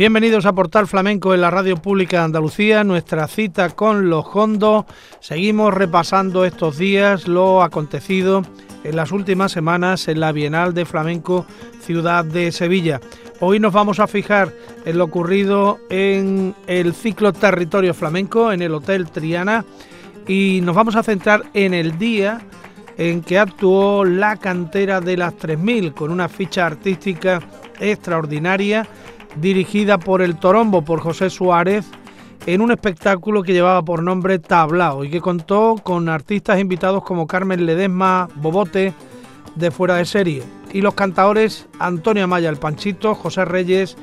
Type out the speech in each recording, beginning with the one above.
Bienvenidos a Portal Flamenco en la Radio Pública de Andalucía, nuestra cita con los hondos. Seguimos repasando estos días lo acontecido en las últimas semanas en la Bienal de Flamenco Ciudad de Sevilla. Hoy nos vamos a fijar en lo ocurrido en el ciclo Territorio Flamenco en el Hotel Triana y nos vamos a centrar en el día en que actuó la cantera de las 3000 con una ficha artística extraordinaria dirigida por el Torombo, por José Suárez, en un espectáculo que llevaba por nombre Tablao y que contó con artistas invitados como Carmen Ledesma, Bobote, de fuera de serie, y los cantadores Antonio Amaya el Panchito, José Reyes,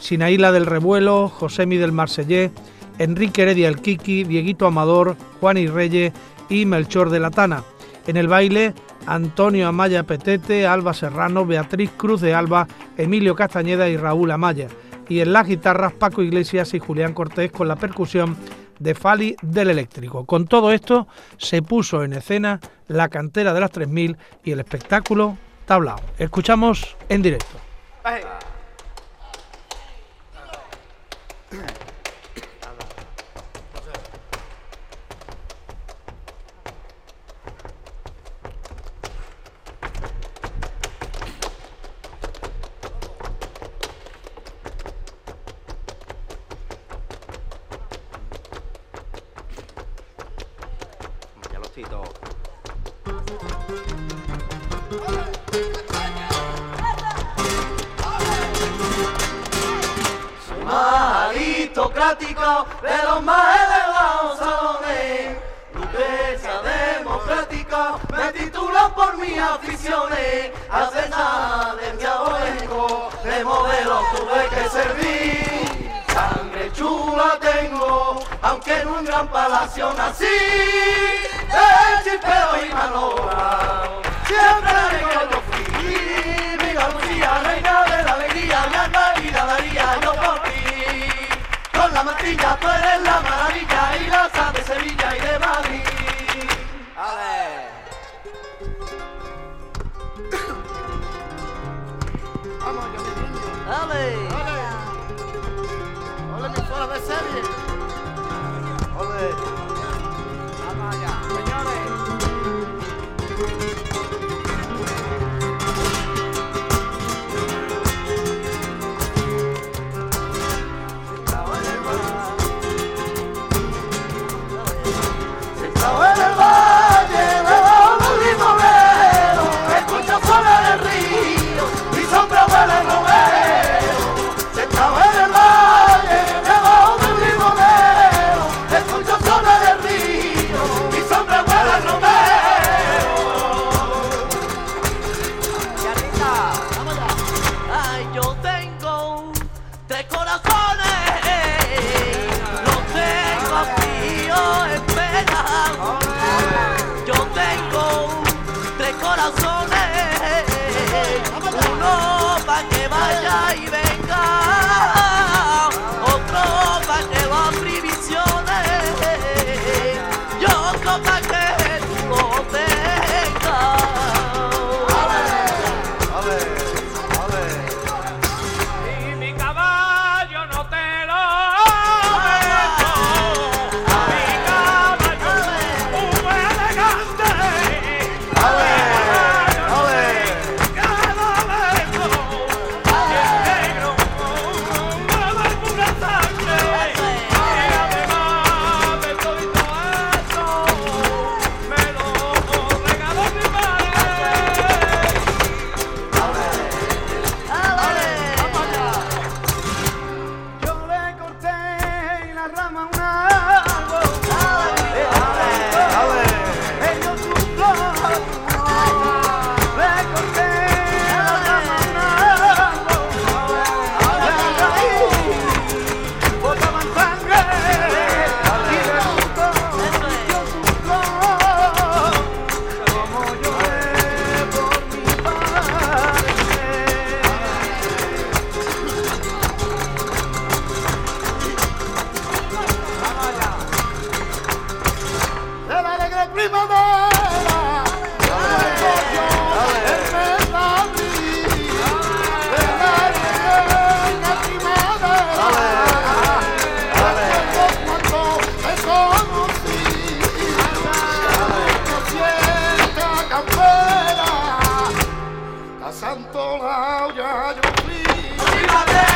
Sinaíla del Revuelo, José del Marsellé, Enrique Heredia el Kiki, Dieguito Amador, Juan y Reyes y Melchor de la Tana. En el baile, Antonio Amaya Petete, Alba Serrano, Beatriz Cruz de Alba, Emilio Castañeda y Raúl Amaya. Y en las guitarras, Paco Iglesias y Julián Cortés con la percusión de Fali del Eléctrico. Con todo esto se puso en escena la cantera de las 3000 y el espectáculo tablao. Escuchamos en directo. De los más elevados salones. Lucrecia democrática me titulan por mis aficiones. Hacer del diabólico de modelo tuve que servir. Sangre chula tengo, aunque en un gran palacio nací. De chipeo y malora, siempre la yo fui. Mi Lucía, reina de la alegría, la vida daría yo por ti la matilla, tú eres la maravilla y la de Sevilla y de Madrid. rádio. please.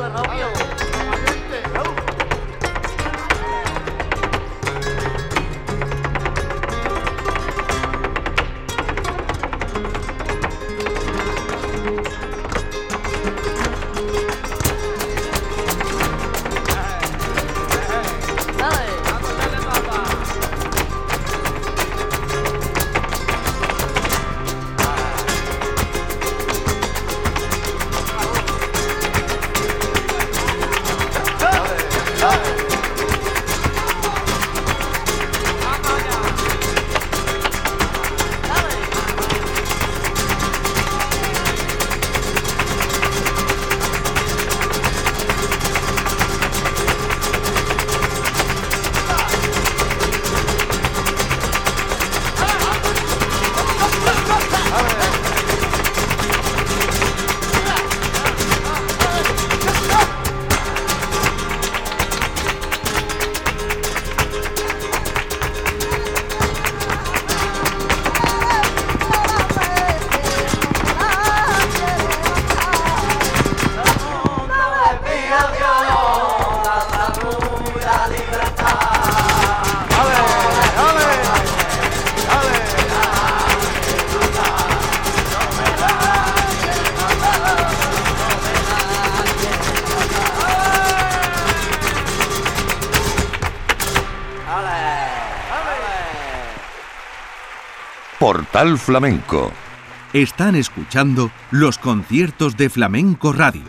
Hallelujah. Flamenco. Están escuchando los conciertos de Flamenco Radio.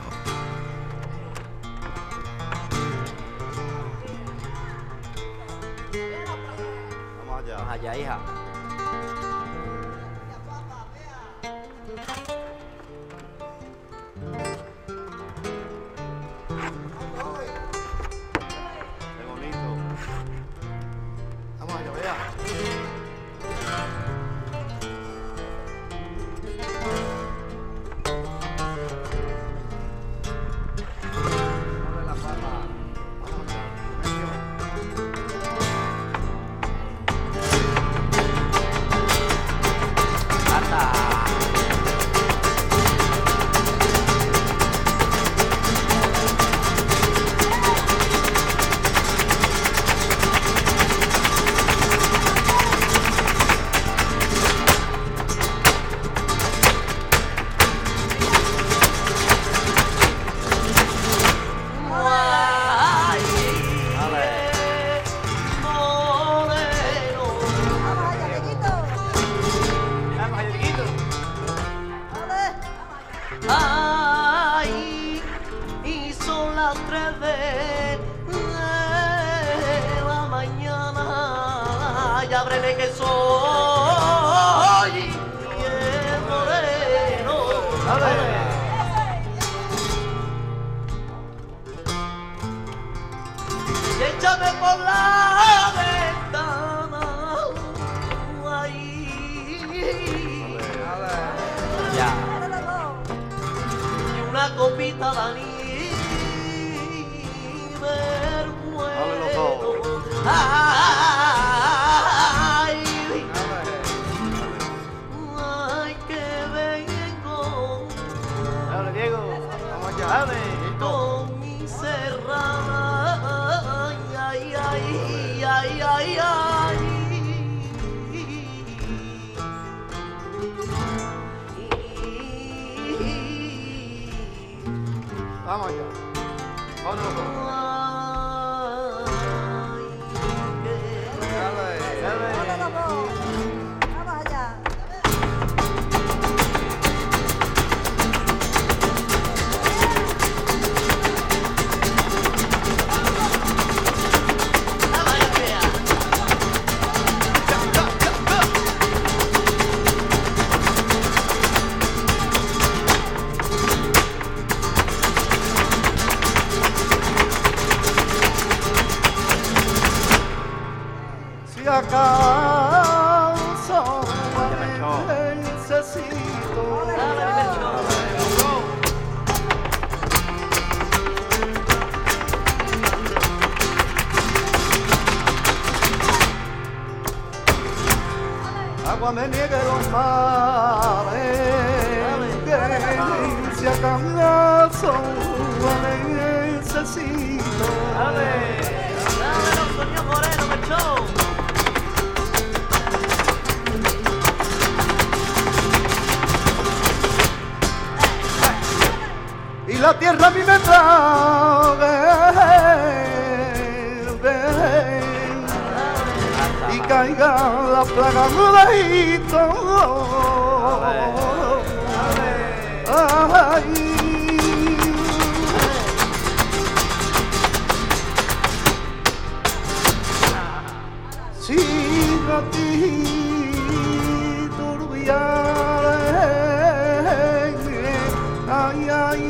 Ay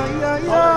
ay ay ay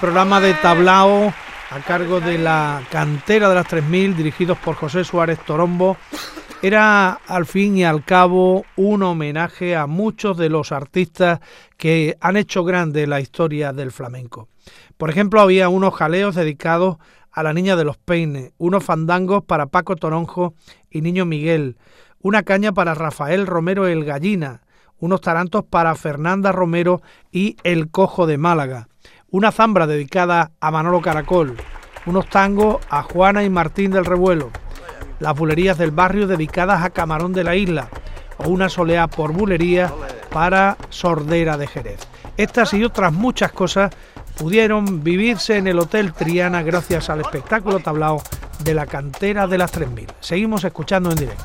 programa de tablao a cargo de la cantera de las 3000, dirigidos por José Suárez Torombo, era al fin y al cabo un homenaje a muchos de los artistas que han hecho grande la historia del flamenco. Por ejemplo, había unos jaleos dedicados a la Niña de los Peines, unos fandangos para Paco Toronjo y Niño Miguel, una caña para Rafael Romero el Gallina, unos tarantos para Fernanda Romero y El Cojo de Málaga, una zambra dedicada a Manolo Caracol, unos tangos a Juana y Martín del Revuelo, las bulerías del barrio dedicadas a Camarón de la Isla o una soleá por bulería para Sordera de Jerez. Estas y otras muchas cosas pudieron vivirse en el Hotel Triana gracias al espectáculo tablao de la cantera de las 3000. Seguimos escuchando en directo.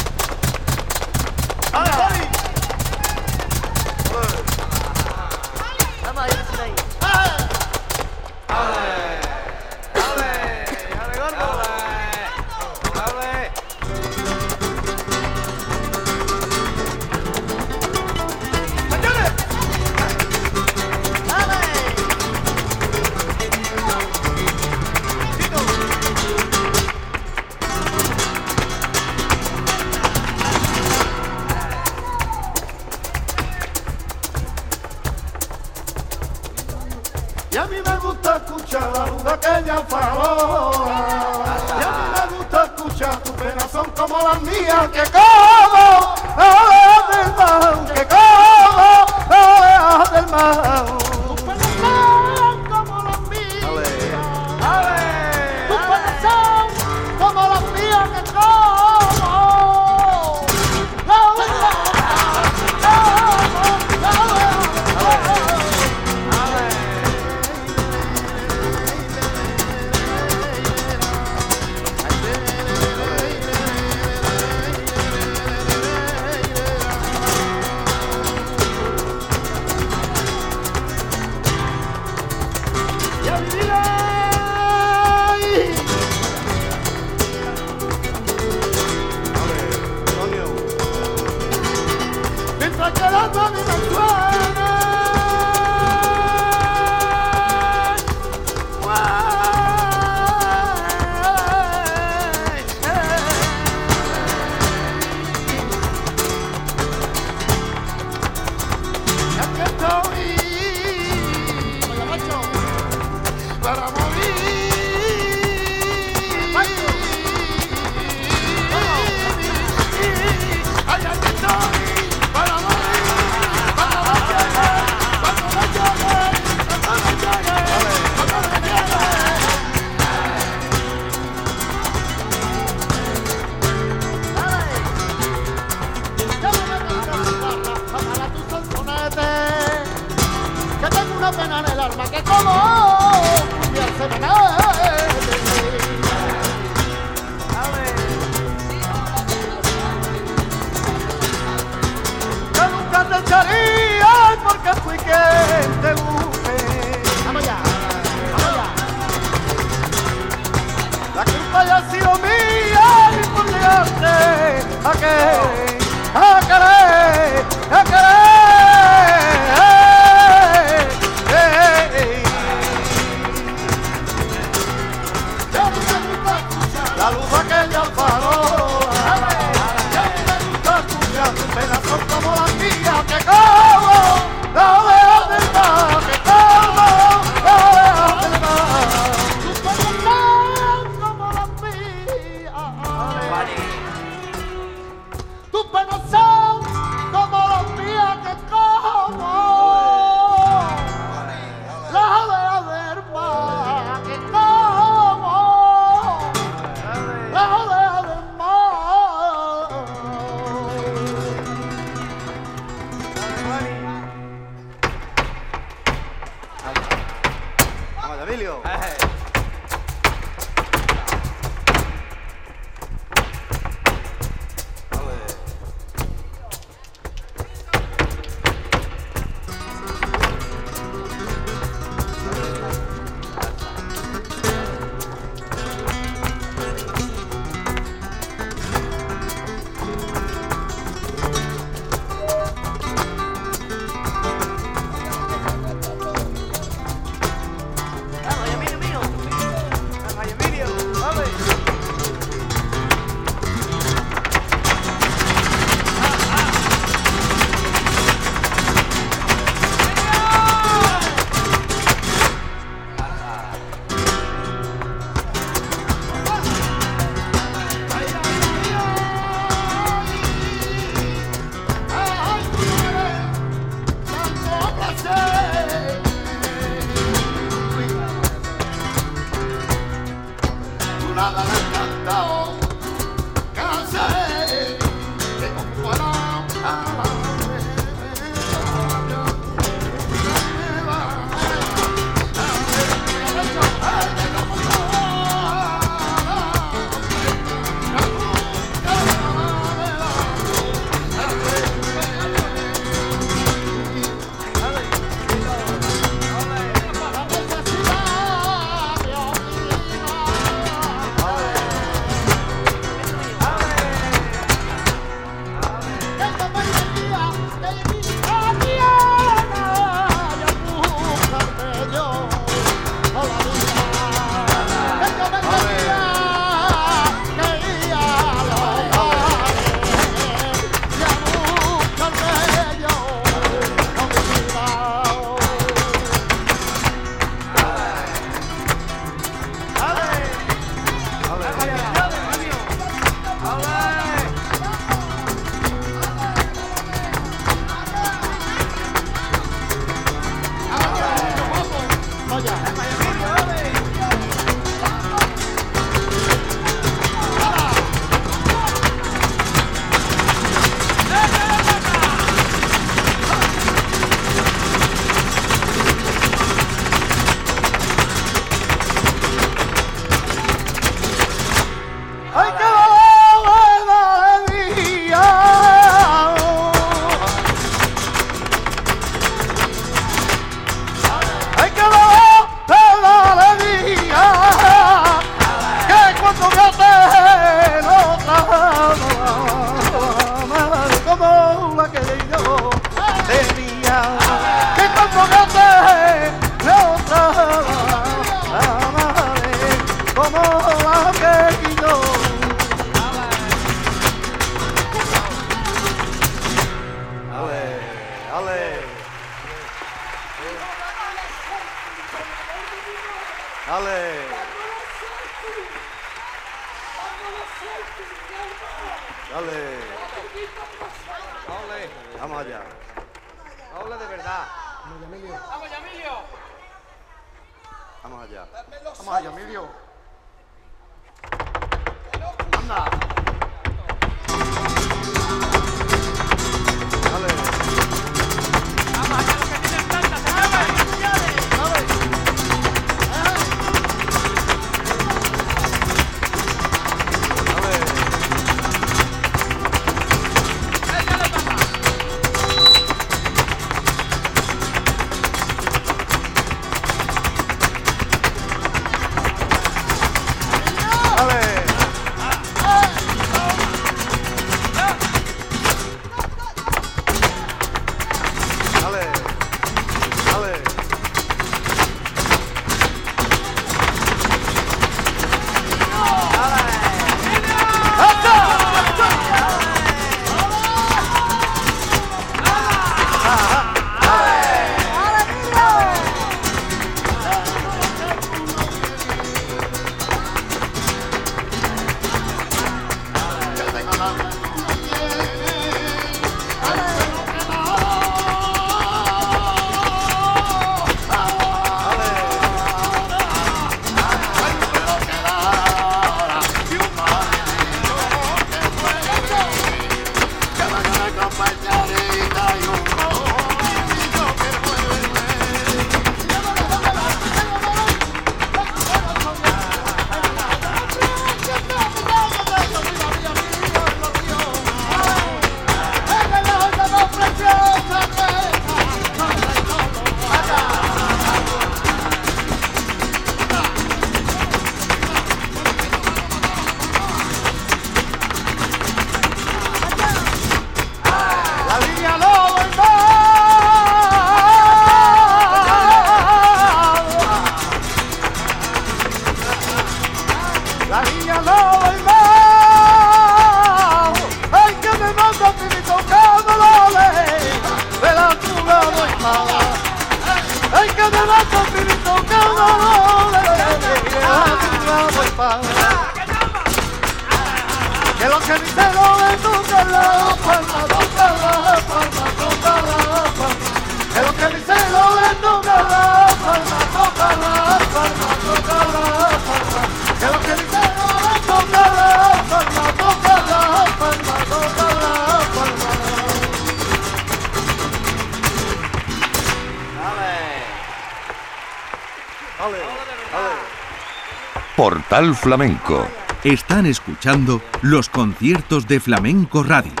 Portal Flamenco. Están escuchando los conciertos de Flamenco Radio.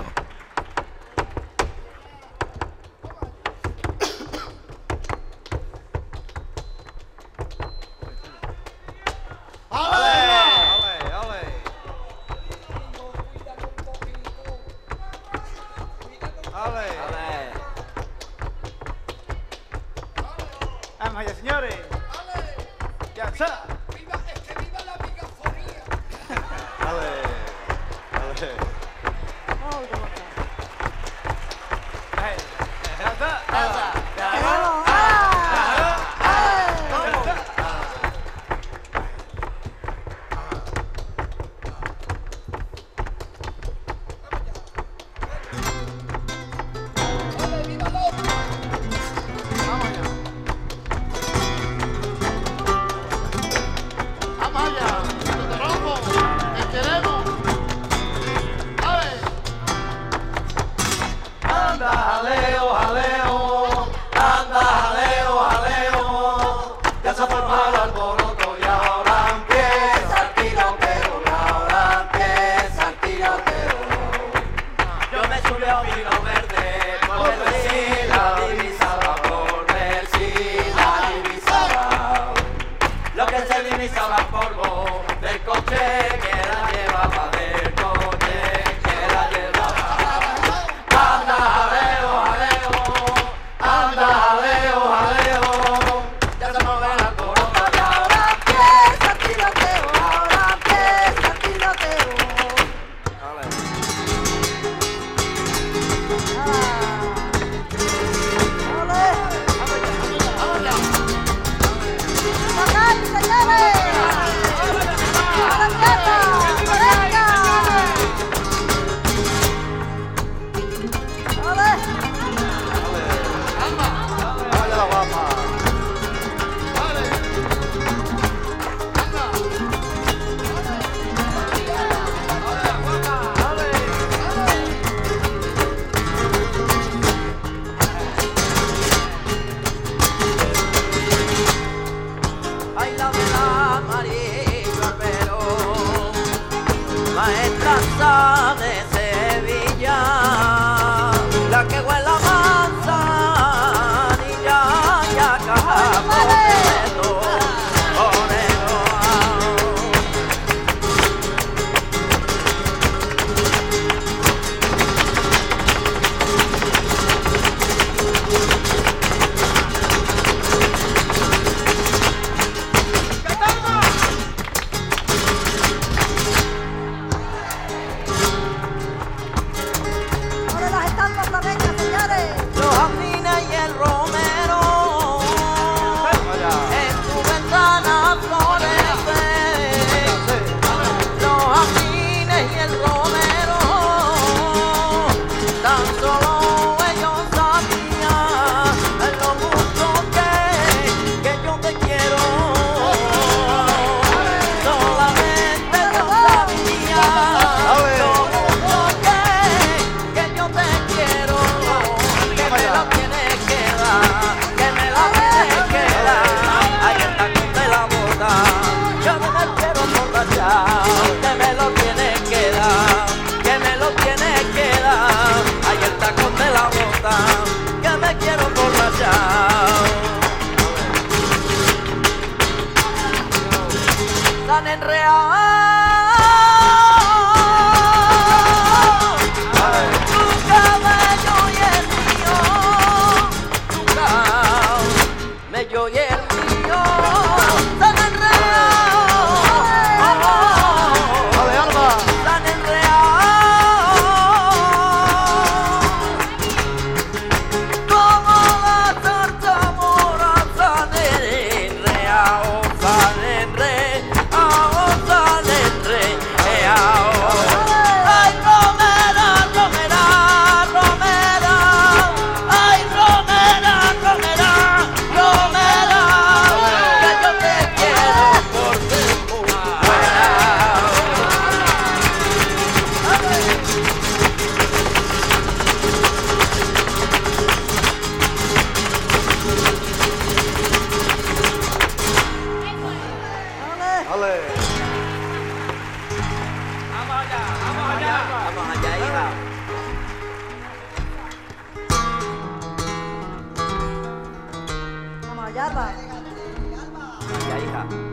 Ya, hija. Vamos allá, va. Ya, hija.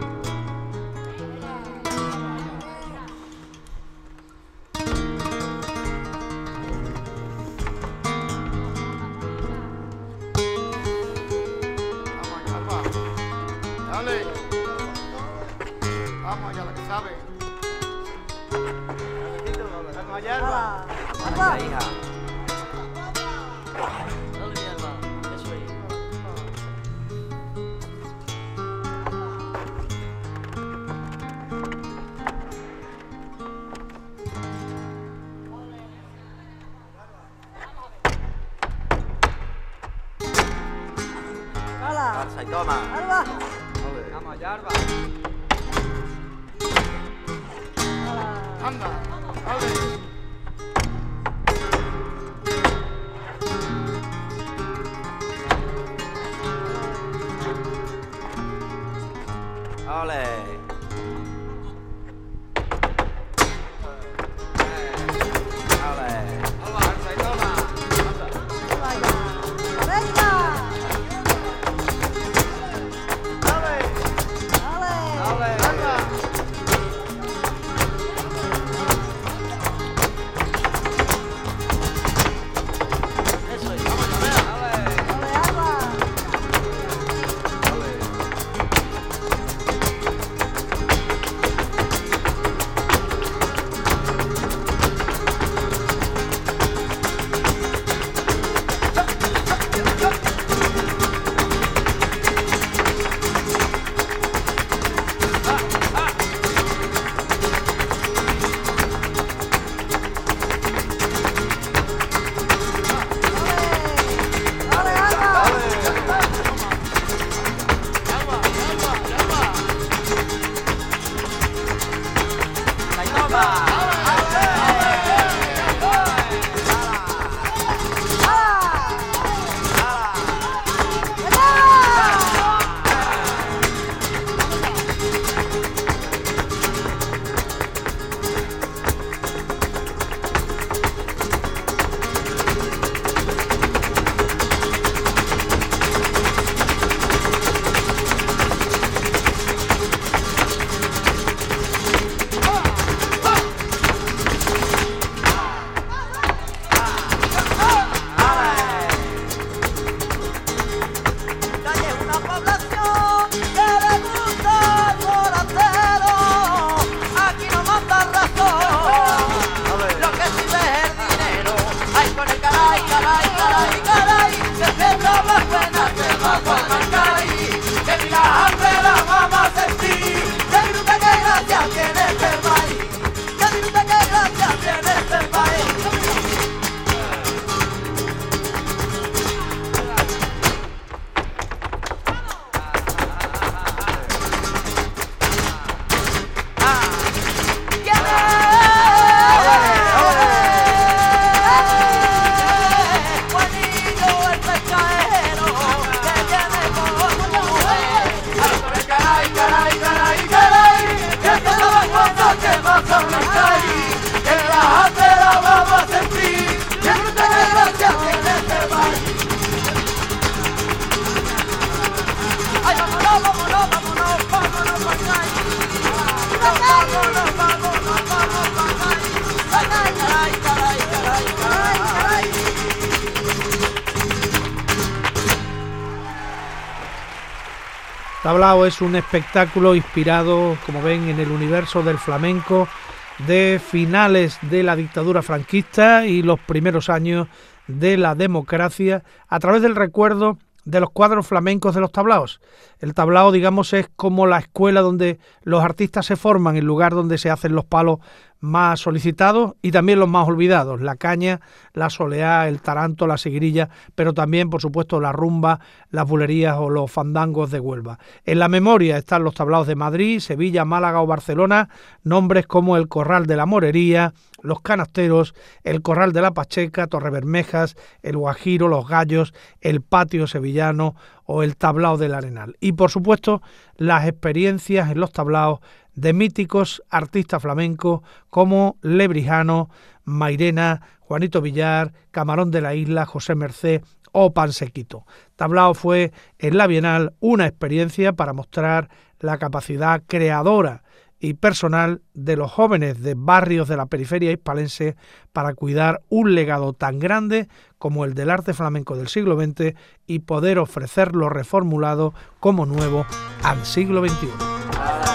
Tablao es un espectáculo inspirado, como ven, en el universo del flamenco de finales de la dictadura franquista y los primeros años de la democracia a través del recuerdo de los cuadros flamencos de los tablaos. El tablao, digamos, es como la escuela donde los artistas se forman, el lugar donde se hacen los palos más solicitados y también los más olvidados, la caña, la soleá, el taranto, la seguirilla, pero también, por supuesto, la rumba, las bulerías o los fandangos de Huelva. En la memoria están los tablaos de Madrid, Sevilla, Málaga o Barcelona, nombres como el Corral de la Morería, los Canasteros, el Corral de la Pacheca, Torrebermejas, el Guajiro, los Gallos, el Patio Sevillano o el Tablao del Arenal. Y por supuesto, las experiencias en los tablaos de míticos artistas flamencos como Lebrijano, Mairena, Juanito Villar, Camarón de la Isla, José Mercé o Pansequito. Tablao fue en la Bienal una experiencia para mostrar la capacidad creadora y personal de los jóvenes de barrios de la periferia hispalense para cuidar un legado tan grande como el del arte flamenco del siglo XX y poder ofrecerlo reformulado como nuevo al siglo XXI.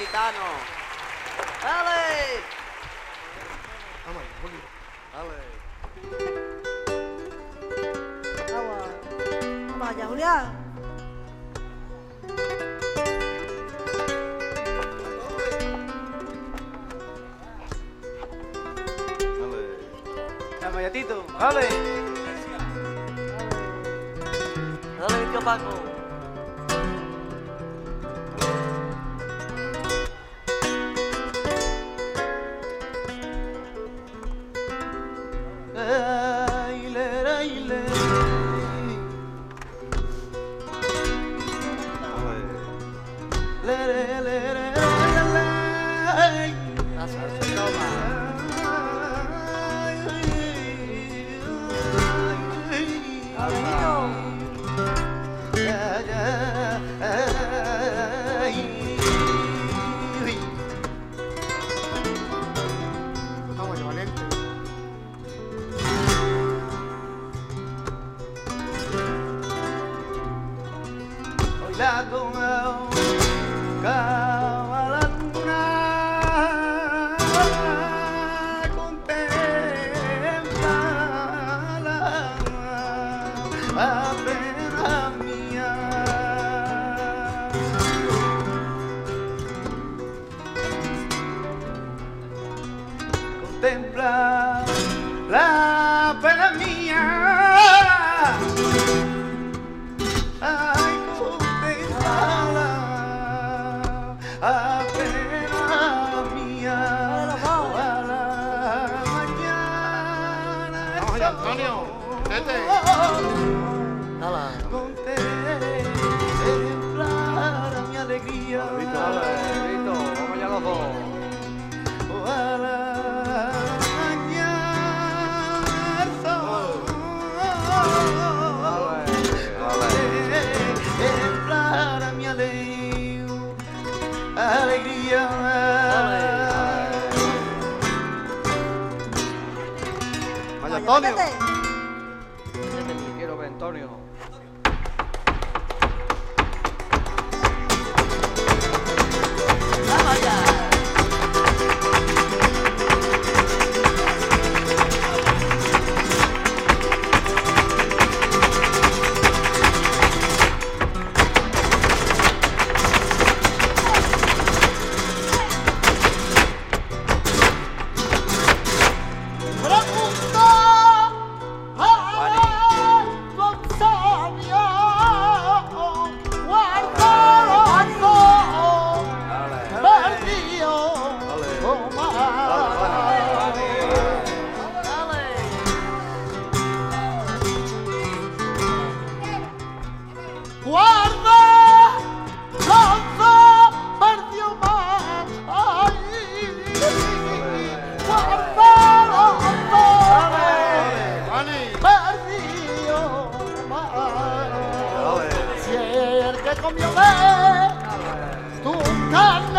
gitanos. Contempla 你。对对对 comió de tu carne,